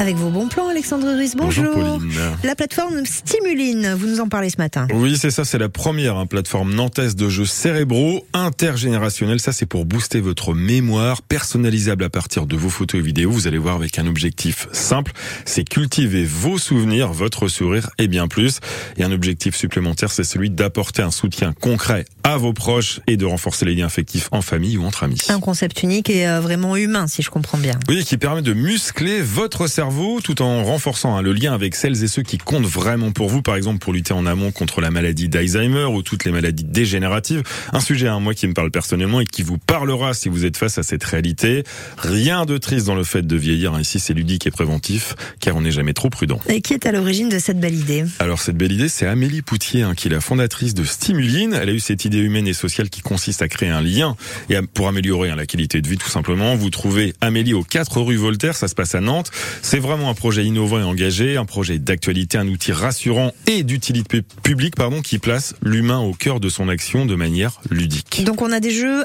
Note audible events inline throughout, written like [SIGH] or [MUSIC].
Avec vos bons plans, Alexandre Ruiz, bonjour. Bonjour. La plateforme Stimuline, vous nous en parlez ce matin. Oui, c'est ça, c'est la première hein, plateforme nantaise de jeux cérébraux intergénérationnels. Ça, c'est pour booster votre mémoire, personnalisable à partir de vos photos et vidéos. Vous allez voir avec un objectif simple, c'est cultiver vos souvenirs, votre sourire et bien plus. Et un objectif supplémentaire, c'est celui d'apporter un soutien concret à vos proches et de renforcer les liens affectifs en famille ou entre amis. Un concept unique et euh, vraiment humain, si je comprends bien. Oui, qui permet de muscler votre cerveau tout en renforçant hein, le lien avec celles et ceux qui comptent vraiment pour vous, par exemple pour lutter en amont contre la maladie d'Alzheimer ou toutes les maladies dégénératives. Un sujet, hein, moi, qui me parle personnellement et qui vous parlera si vous êtes face à cette réalité. Rien de triste dans le fait de vieillir. Ici, c'est ludique et préventif, car on n'est jamais trop prudent. Et qui est à l'origine de cette belle idée? Alors, cette belle idée, c'est Amélie Poutier, hein, qui est la fondatrice de Stimuline. Elle a eu cette idée humaine et sociale qui consiste à créer un lien et pour améliorer hein, la qualité de vie, tout simplement. Vous trouvez Amélie aux 4 rue Voltaire, ça se passe à Nantes. C'est vraiment un projet innovant et engagé, un projet d'actualité, un outil rassurant et d'utilité publique, pardon, qui place l'humain au cœur de son action de manière ludique. Donc on a des jeux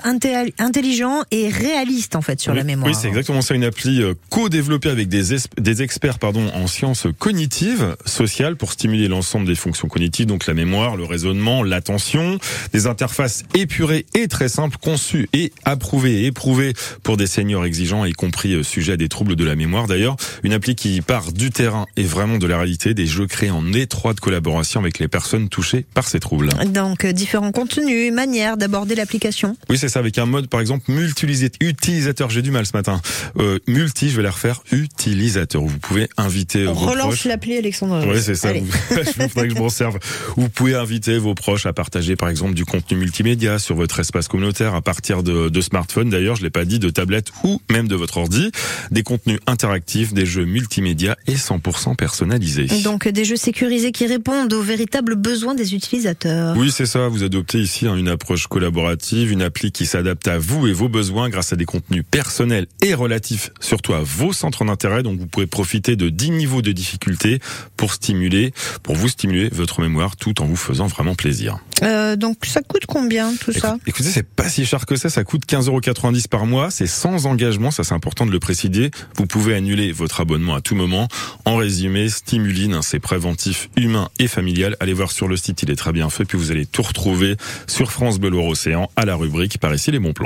intelligents et réalistes en fait sur oui, la mémoire. Oui, c'est exactement ça, une appli euh, co-développée avec des, es- des experts pardon, en sciences cognitives, sociales, pour stimuler l'ensemble des fonctions cognitives, donc la mémoire, le raisonnement, l'attention, des interfaces épurées et très simples, conçues et approuvées et éprouvées pour des seniors exigeants, y compris euh, sujets à des troubles de la mémoire d'ailleurs. Une appli qui part du terrain et vraiment de la réalité, des jeux créés en étroite collaboration avec les personnes touchées par ces troubles. Donc euh, différents contenus, manières d'aborder l'application. Oui, c'est ça, avec un mode, par exemple, multi-utilisateur. J'ai du mal ce matin. Euh, multi, je vais la refaire, utilisateur. Vous pouvez inviter On vos relance l'appli Alexandre. Oui, c'est ça. [LAUGHS] Vous- faudrait que je m'en serve. Vous pouvez inviter vos proches à partager, par exemple, du contenu multimédia sur votre espace communautaire à partir de, de smartphones. D'ailleurs, je l'ai pas dit, de tablettes ou même de votre ordi. Des contenus interactifs, des jeux multimédia et 100% personnalisés. Donc des jeux sécurisés qui répondent aux véritables besoins des utilisateurs. Oui, c'est ça. Vous adoptez ici hein, une approche collaborative, une appli qui s'adapte à vous et vos besoins grâce à des contenus personnels et relatifs, surtout à vos centres d'intérêt. Donc, vous pouvez profiter de 10 niveaux de difficulté pour stimuler, pour vous stimuler votre mémoire tout en vous faisant vraiment plaisir. Euh, donc ça coûte combien tout ça? Écoute- Écoutez, c'est pas si cher que ça. Ça coûte 15,90€ par mois. C'est sans engagement. Ça, c'est important de le préciser. Vous pouvez annuler votre abonnement à tout moment. En résumé, Stimuline, hein, c'est préventif, humain et familial. Allez voir sur le site. Il est très bien fait. Puis vous allez tout retrouver sur France Bleu Océan à la rubrique par ici les bons plans.